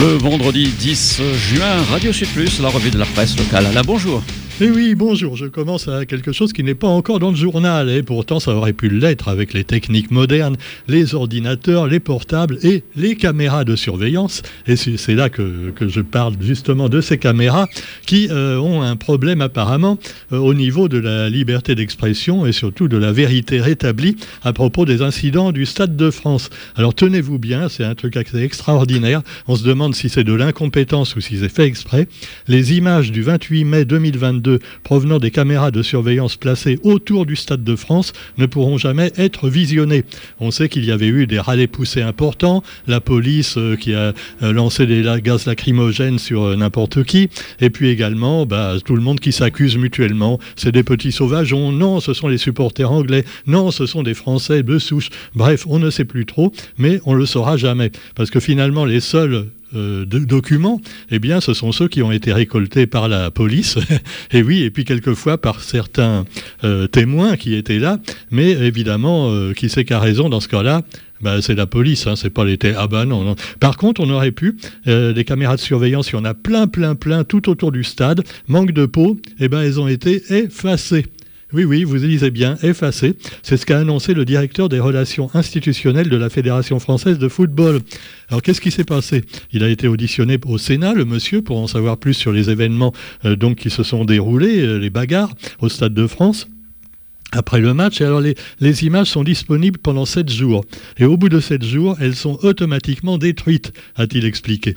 Le vendredi 10 juin, Radio Sud Plus, la revue de la presse locale. la bonjour. Eh oui, bonjour, je commence à quelque chose qui n'est pas encore dans le journal, et pourtant ça aurait pu l'être avec les techniques modernes, les ordinateurs, les portables et les caméras de surveillance. Et c'est là que, je parle justement de ces caméras qui euh, ont un problème apparemment euh, au niveau de la liberté d'expression et surtout de la vérité rétablie à propos des incidents du Stade de France. Alors tenez-vous bien, c'est un truc extraordinaire. On se demande si c'est de l'incompétence ou si c'est fait exprès. Les images du 28 mai 2022 provenant des caméras de surveillance placées autour du Stade de France ne pourront jamais être visionnées. On sait qu'il y avait eu des râlets poussés importants, la police euh, qui a euh, lancé des gaz lacrymogènes sur euh, n'importe qui, et puis également bah, tout le monde qui s'accuse mutuellement. C'est des petits sauvages, non, ce sont les supporters anglais, non, ce sont des Français de souche. Bref, on ne sait plus trop, mais on le saura jamais. Parce que finalement, les seuls de documents, eh bien, ce sont ceux qui ont été récoltés par la police, et oui, et puis quelquefois par certains euh, témoins qui étaient là, mais évidemment, euh, qui sait qu'à raison dans ce cas-là bah, c'est la police, hein, c'est pas l'été. Ah bah non, non. Par contre, on aurait pu, des caméras de surveillance, il y en a plein, plein, plein tout autour du stade. Manque de peau, eh ben, elles ont été effacées. Oui, oui, vous lisez bien, effacé. C'est ce qu'a annoncé le directeur des relations institutionnelles de la Fédération française de football. Alors qu'est-ce qui s'est passé? Il a été auditionné au Sénat, le monsieur, pour en savoir plus sur les événements euh, donc qui se sont déroulés, euh, les bagarres au Stade de France après le match. Et alors les, les, images sont disponibles pendant sept jours. Et au bout de sept jours, elles sont automatiquement détruites, a-t-il expliqué.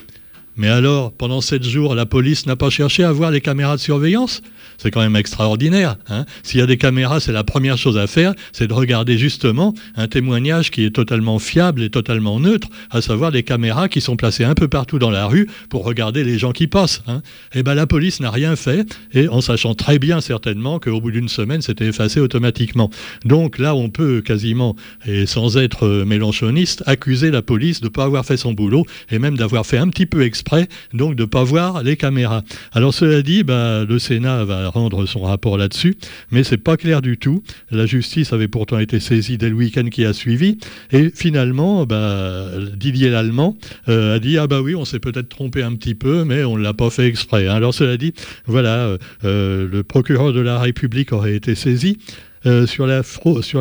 Mais alors, pendant sept jours, la police n'a pas cherché à voir les caméras de surveillance? C'est quand même extraordinaire. Hein. S'il y a des caméras, c'est la première chose à faire, c'est de regarder justement un témoignage qui est totalement fiable et totalement neutre, à savoir les caméras qui sont placées un peu partout dans la rue pour regarder les gens qui passent. Hein. Et eh ben la police n'a rien fait, et en sachant très bien certainement qu'au bout d'une semaine, c'était effacé automatiquement. Donc là, on peut quasiment, et sans être mélanchoniste, accuser la police de ne pas avoir fait son boulot, et même d'avoir fait un petit peu exprès, donc de ne pas voir les caméras. Alors cela dit, bah, le Sénat va rendre son rapport là-dessus, mais c'est pas clair du tout. La justice avait pourtant été saisie dès le week-end qui a suivi, et finalement, bah, Didier Lallemand euh, a dit ah bah oui, on s'est peut-être trompé un petit peu, mais on l'a pas fait exprès. Alors cela dit, voilà, euh, euh, le procureur de la République aurait été saisi. Euh, sur,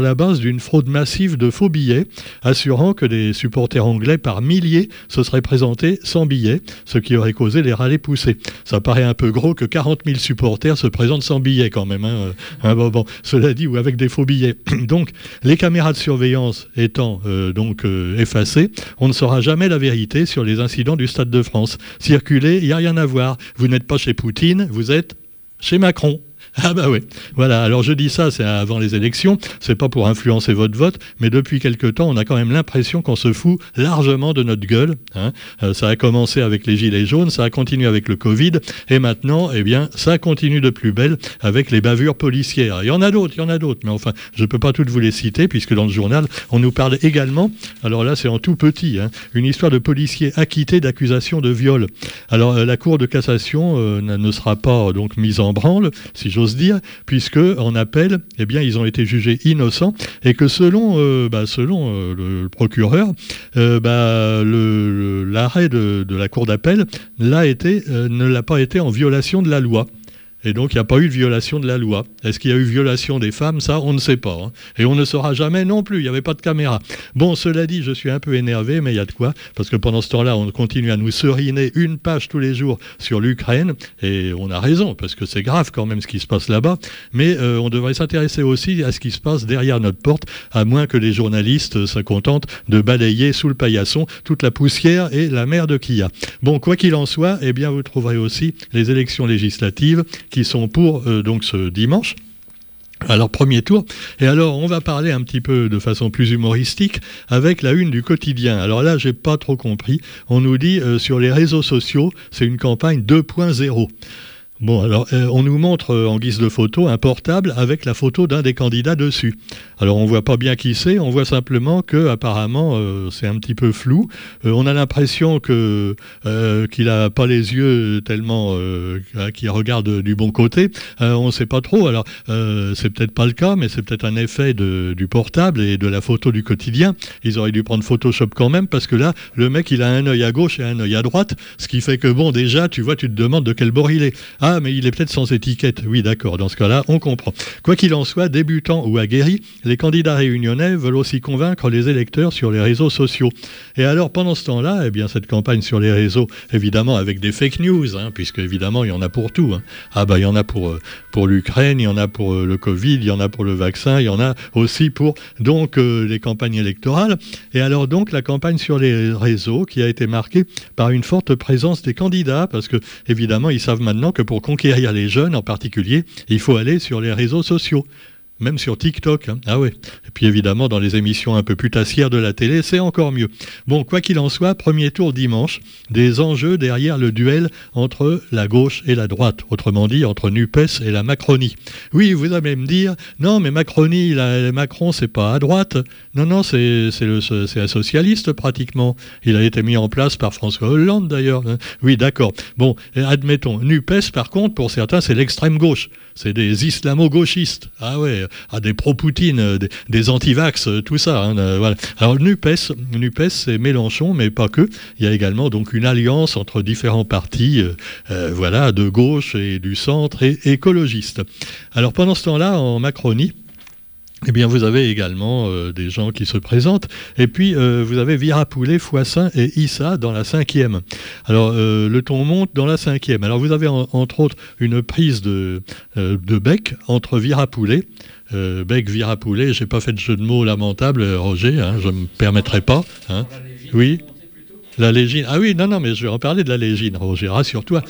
la base d'une fraude massive de faux billets, assurant que des supporters anglais par milliers se seraient présentés sans billets, ce qui aurait causé les râlets poussés. Ça paraît un peu gros que 40 000 supporters se présentent sans billets quand même. Hein. Euh, hein, bon, cela dit, ou avec des faux billets. donc, les caméras de surveillance étant euh, donc effacées, on ne saura jamais la vérité sur les incidents du Stade de France. Circuler, il n'y a rien à voir. Vous n'êtes pas chez Poutine, vous êtes chez Macron. Ah bah oui. Voilà. Alors je dis ça, c'est avant les élections. C'est pas pour influencer votre vote, mais depuis quelque temps, on a quand même l'impression qu'on se fout largement de notre gueule. Hein. Euh, ça a commencé avec les gilets jaunes, ça a continué avec le Covid, et maintenant, eh bien, ça continue de plus belle avec les bavures policières. Il y en a d'autres, il y en a d'autres, mais enfin, je peux pas toutes vous les citer puisque dans le journal, on nous parle également. Alors là, c'est en tout petit, hein, une histoire de policiers acquittés d'accusations de viol. Alors euh, la Cour de cassation euh, ne sera pas donc mise en branle, si je dire, puisque en appel, eh bien, ils ont été jugés innocents et que selon, euh, bah, selon euh, le, procureur, euh, bah, l'arrêt de, la cour d'appel ne l'a pas été en violation de la loi. Et donc, il n'y a pas eu de violation de la loi. Est-ce qu'il y a eu violation des femmes? Ça, on ne sait pas. Hein. Et on ne saura jamais non plus. Il n'y avait pas de caméra. Bon, cela dit, je suis un peu énervé, mais il y a de quoi. Parce que pendant ce temps-là, on continue à nous seriner une page tous les jours sur l'Ukraine. Et on a raison, parce que c'est grave quand même ce qui se passe là-bas. Mais euh, on devrait s'intéresser aussi à ce qui se passe derrière notre porte, à moins que les journalistes se contentent de balayer sous le paillasson toute la poussière et la merde qu'il y a. Bon, quoi qu'il en soit, eh bien, vous trouverez aussi les élections législatives qui sont pour euh, donc ce dimanche. Alors premier tour, et alors on va parler un petit peu de façon plus humoristique avec la une du quotidien. Alors là j'ai pas trop compris, on nous dit euh, sur les réseaux sociaux c'est une campagne 2.0. Bon, alors, euh, on nous montre euh, en guise de photo un portable avec la photo d'un des candidats dessus. Alors, on voit pas bien qui c'est, on voit simplement que, apparemment, euh, c'est un petit peu flou. on a l'impression que qu'il a pas les yeux tellement qu'il regarde du bon côté. on ne sait pas trop. Alors, c'est peut-être pas le cas, mais c'est peut-être un effet du portable et de la photo du quotidien. Ils auraient dû prendre Photoshop quand même, parce que là, le mec, il a un œil à gauche et un œil à droite, ce qui fait que, bon, déjà, tu vois, tu te demandes de quel bord il est. Ah, ah, mais il est peut-être sans étiquette. Oui, d'accord, dans ce cas-là, on comprend. Quoi qu'il en soit, débutants ou aguerris, les candidats réunionnais veulent aussi convaincre les électeurs sur les réseaux sociaux. Et alors, pendant ce temps-là, eh bien, cette campagne sur les réseaux, évidemment, avec des fake news, hein, puisque évidemment, il y en a pour tout. Hein. Ah, bah, il y en a pour, euh, pour l'Ukraine, il y en a pour euh, le Covid, il y en a pour le vaccin, il y en a aussi pour, donc, euh, les campagnes électorales. Et alors, donc, la campagne sur les réseaux qui a été marquée par une forte présence des candidats, parce que, évidemment, ils savent maintenant que pour conquérir les jeunes en particulier, il faut aller sur les réseaux sociaux même sur TikTok. Hein. Ah ouais. Et puis évidemment, dans les émissions un peu putassières de la télé, c'est encore mieux. Bon, quoi qu'il en soit, premier tour dimanche, des enjeux derrière le duel entre la gauche et la droite, autrement dit, entre NUPES et la Macronie. Oui, vous allez me dire, non, mais Macronie, Macron, c'est pas à droite. Non, non, c'est un socialiste pratiquement. Il a été mis en place par François Hollande d'ailleurs. Hein. Oui, d'accord. Bon, admettons, NUPES, par contre, pour certains, c'est l'extrême gauche c'est des islamo-gauchistes. Ah ouais, ah, des pro-Poutine, euh, des, anti-vax, euh, tout ça. Hein, euh. Alors NUPES, NUPES c'est Mélenchon, mais pas que. Il y a également donc une alliance entre différents partis, voilà, de gauche et du centre et écologistes. Alors pendant ce temps-là, en Macronie, eh bien, vous avez également euh, des gens qui se présentent. Et puis, euh, vous avez Virapoulet, Foissin et Issa dans la cinquième. Alors, euh, le ton monte dans la cinquième. Alors, vous avez entre autres une prise de, de bec entre Virapoulet. bec, Virapoulet, j'ai pas fait de jeu de mots lamentable, Roger, hein, je ne me permettrai pas. Hein. Oui. La légine. Ah oui, non, non, mais je vais en parler de la légine, Roger, rassure-toi.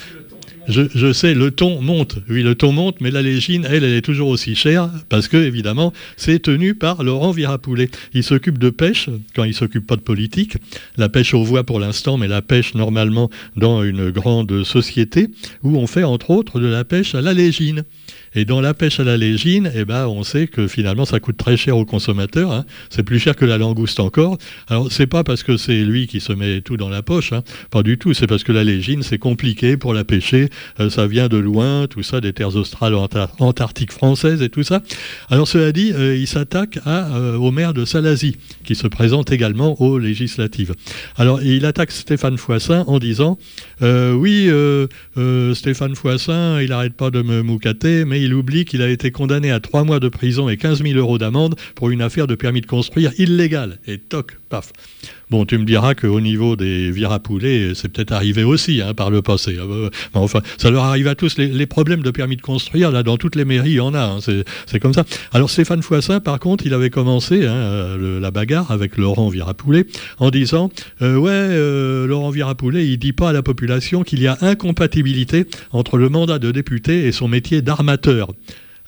Je, sais, le ton monte. Oui, le ton monte, mais la légine, elle, elle est toujours aussi chère parce que, évidemment, c'est tenu par Laurent Virapoulet. Il s'occupe de pêche quand il s'occupe pas de politique. La pêche aux voies pour l'instant, mais la pêche normalement dans une grande société où on fait entre autres de la pêche à la légine. Et dans la pêche à la légine, eh ben, on sait que finalement, ça coûte très cher aux consommateurs. Hein. C'est plus cher que la langouste encore. Alors, c'est pas parce que c'est lui qui se met tout dans la poche. Hein. Pas du tout. C'est parce que la légine, c'est compliqué pour la pêcher. Euh, ça vient de loin, tout ça, des terres australes, antarctiques françaises et tout ça. Alors, cela dit, euh, il s'attaque euh, au maire de Salazie, qui se présente également aux législatives. Alors, il attaque Stéphane Foissin en disant Oui, Stéphane Foissin, il n'arrête pas de me moucater, mais il oublie qu'il a été condamné à trois mois de prison et 15 000 euros d'amende pour une affaire de permis de construire illégale. Et toc, paf. Bon, tu me diras qu'au niveau des virapoulets, c'est peut-être arrivé aussi hein, par le passé. Euh, enfin, ça leur arrive à tous. Les, problèmes de permis de construire, là, dans toutes les mairies, il y en a. Hein, c'est comme ça. Alors, Stéphane Foissin, par contre, il avait commencé hein, la bagarre avec Laurent Virapoulet en disant euh, Ouais, euh, Laurent Virapoulet, il dit pas à la population qu'il y a incompatibilité entre le mandat de député et son métier d'armateur.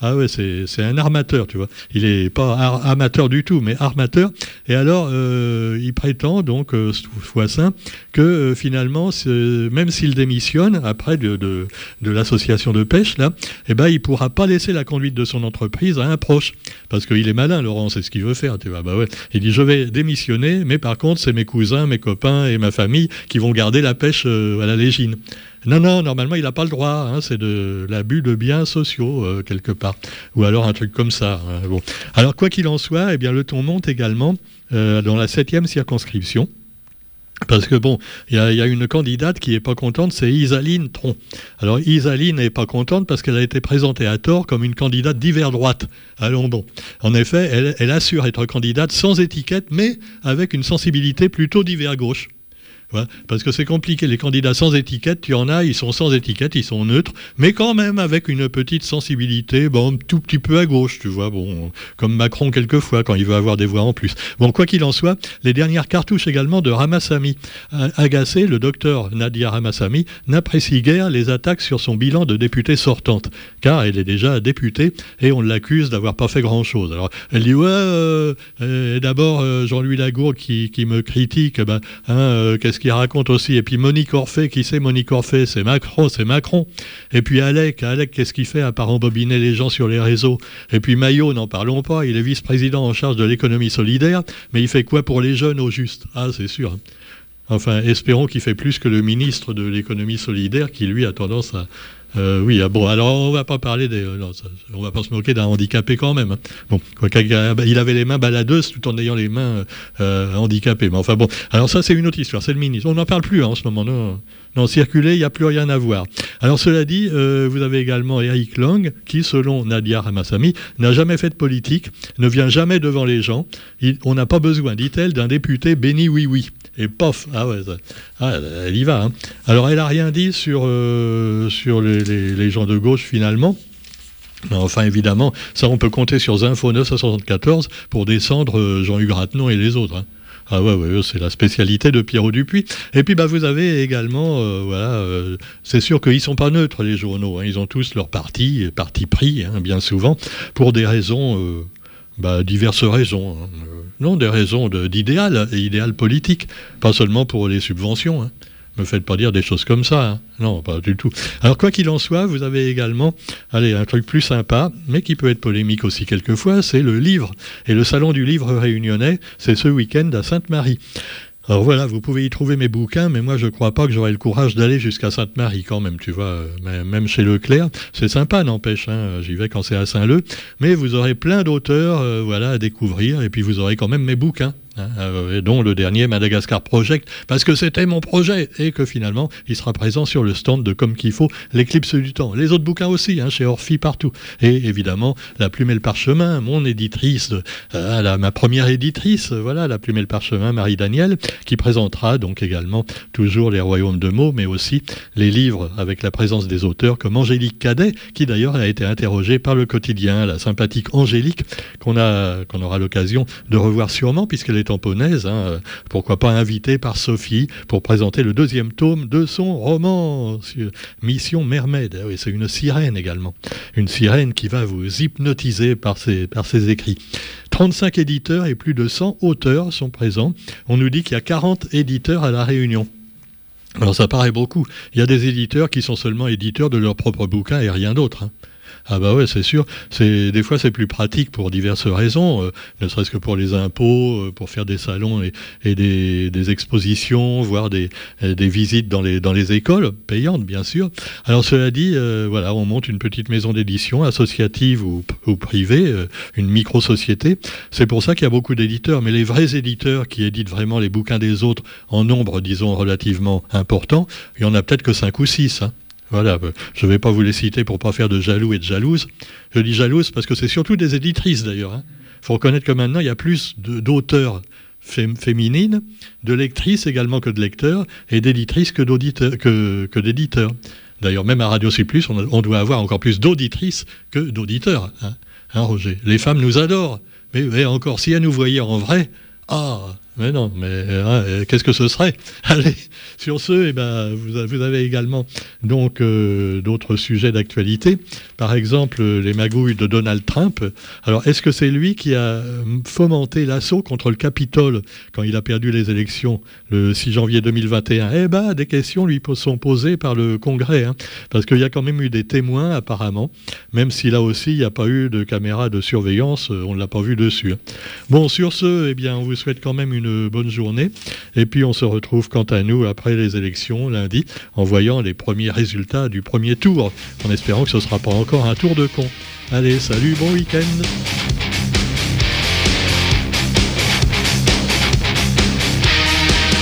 Ah ouais, c'est un armateur, tu vois. Il n'est pas amateur du tout, mais armateur. Et alors, euh, il prétend, donc, euh, Foissin, que euh, finalement, même s'il démissionne après de, de, l'association de pêche, là, eh ben, il pourra pas laisser la conduite de son entreprise à un proche. Parce qu'il est malin, Laurent, c'est ce qu'il veut faire, tu vois. Bah ouais. Il dit, je vais démissionner, mais par contre, c'est mes cousins, mes copains et ma famille qui vont garder la pêche à la légine. Non, non, normalement, il n'a pas le droit. Hein, c'est de l'abus de biens sociaux, euh, quelque part. Ou alors un truc comme ça. Hein, bon. Alors, quoi qu'il en soit, eh bien, le ton monte également euh, dans la septième circonscription. Parce que bon, il y, a une candidate qui n'est pas contente, c'est Isaline Tron. Alors Isaline n'est pas contente parce qu'elle a été présentée à tort comme une candidate d'hiver droite à London. En effet, elle, elle assure être candidate sans étiquette, mais avec une sensibilité plutôt d'hiver gauche parce que c'est compliqué. Les candidats sans étiquette, tu en as, ils sont sans étiquette, ils sont neutres, mais quand même avec une petite sensibilité, bon, tout petit peu à gauche, tu vois, bon, comme Macron quelquefois quand il veut avoir des voix en plus. Bon, quoi qu'il en soit, les dernières cartouches également de Ramassami. Agacé, le docteur Nadia Ramassami n'apprécie guère les attaques sur son bilan de députée sortante, car elle est déjà députée et on l'accuse d'avoir pas fait grand-chose. Alors, elle dit, ouais, euh, euh, d'abord, euh, Jean-Louis Lagourgue qui, me critique, ben, hein, qu'est-ce qu'il raconte aussi Et puis Monique Orphée, qui c'est Monique Orphée? C'est Macron, c'est Macron. Et puis Alec, Alec, qu'est-ce qu'il fait à part embobiner les gens sur les réseaux? Et puis Maillot, n'en parlons pas, il est vice-président en charge de l'économie solidaire, mais il fait quoi pour les jeunes au juste? Ah, c'est sûr. Enfin, espérons qu'il fait plus que le ministre de l'économie solidaire, qui lui a tendance à, euh, oui, ah bon, alors on va pas parler des, euh, on va pas se moquer d'un handicapé quand même. Hein. Bon, il avait les mains baladeuses tout en ayant les mains euh, handicapées. Mais enfin bon, alors ça c'est une autre histoire, c'est le ministre. On n'en parle plus hein, en ce moment. Non, non circuler, il n'y a plus rien à voir. Alors cela dit, vous avez également Eric Lang qui, selon Nadia Ramassami, n'a jamais fait de politique, ne vient jamais devant les gens. on n'a pas besoin, dit-elle, d'un député béni oui oui. Et pof, ah ouais, ah, elle y va. Hein. Alors elle a rien dit sur sur les gens de gauche finalement. enfin, évidemment, ça, on peut compter sur Zinfo 974 pour descendre euh, Jean-Hugues Ratenon et les autres. Hein. Ah ouais, ouais c'est la spécialité de Pierrot Dupuis. Et puis bah vous avez également, euh, voilà, euh, c'est sûr qu'ils sont pas neutres les journaux. Hein. Ils ont tous leur parti, parti pris, hein, bien souvent, pour des raisons, bah, diverses raisons. non, des raisons d'idéal, idéal politique, pas seulement pour les subventions me faites pas dire des choses comme ça. Hein. Non, pas du tout. Alors, quoi qu'il en soit, vous avez également, allez, un truc plus sympa, mais qui peut être polémique aussi quelquefois, c'est le livre. Et le salon du livre réunionnais, c'est ce week-end à Sainte-Marie. Alors voilà, vous pouvez y trouver mes bouquins, mais moi je ne crois pas que j'aurai le courage d'aller jusqu'à Sainte-Marie quand même, tu vois, euh, même chez Leclerc. C'est sympa, n'empêche, hein, j'y vais quand c'est à Saint-Leu, mais vous aurez plein d'auteurs euh, voilà, à découvrir, et puis vous aurez quand même mes bouquins. Hein, euh, dont le dernier Madagascar Project, parce que c'était mon projet, et que finalement, il sera présent sur le stand de Comme qu'il faut, l'éclipse du temps. Les autres bouquins aussi, hein, chez Orphy, partout. Et évidemment, La Plume et le Parchemin, mon éditrice, euh, ma première éditrice, voilà, La Plume et le Parchemin, Marie Daniel, qui présentera donc également toujours les royaumes de mots, mais aussi les livres avec la présence des auteurs comme Angélique Cadet, qui d'ailleurs a été interrogée par le quotidien, la sympathique Angélique, qu'on qu'on aura l'occasion de revoir sûrement, puisqu'elle est tamponnaise, hein, pourquoi pas invité par Sophie pour présenter le deuxième tome de son roman, Mission Mermaid. Ah oui, c'est une sirène également. Une sirène qui va vous hypnotiser par ses, par ses écrits. 35 éditeurs et plus de 100 auteurs sont présents. On nous dit qu'il y a 40 éditeurs à la Réunion. Alors ça paraît beaucoup. Il y a des éditeurs qui sont seulement éditeurs de leurs propres bouquins et rien d'autre. Hein. Ah bah ouais, c'est sûr. C'est des fois c'est plus pratique pour diverses raisons, euh, ne serait-ce que pour les impôts, euh, pour faire des salons et, des, expositions, voire des, euh, des, visites dans les dans les écoles payantes bien sûr. Alors cela dit, voilà, on monte une petite maison d'édition associative ou, ou privée, une micro-société. C'est pour ça qu'il y a beaucoup d'éditeurs, mais les vrais éditeurs qui éditent vraiment les bouquins des autres en nombre, disons relativement important, il y en a peut-être que cinq ou six. Hein. Voilà, euh, je ne vais pas vous les citer pour pas faire de jaloux et de jalouses. Je dis jalouses parce que c'est surtout des éditrices d'ailleurs. Il hein. faut reconnaître que maintenant, il y a plus d'auteurs féminines, de lectrices également que de lecteurs, et d'éditrices que d'éditeurs. D'ailleurs, même à Radio C+, on, doit avoir encore plus d'auditrices que d'auditeurs. Hein. hein, Les femmes nous adorent. Mais, mais, encore, si elles nous voyaient en vrai, ah, mais non, mais hein, euh, qu'est-ce que ce serait Allez, sur ce, eh ben, vous, avez également donc euh, d'autres sujets d'actualité. Par exemple, les magouilles de Donald Trump. Alors, est-ce que c'est lui qui a euh, fomenté l'assaut contre le Capitole quand il a perdu les élections le 6 janvier 2021 Eh ben, des questions lui sont posées par le Congrès, hein, parce qu'il y a quand même eu des témoins apparemment, même si là aussi il n'y a pas eu de caméra de surveillance, on ne l'a pas vu dessus. Hein. Bon, sur ce, eh bien, on vous souhaite quand même une bonne journée. Et puis on se retrouve quant à nous après les élections lundi en voyant les premiers résultats du premier tour, en espérant que ce ne sera pas encore un tour de con. Allez, salut, bon week-end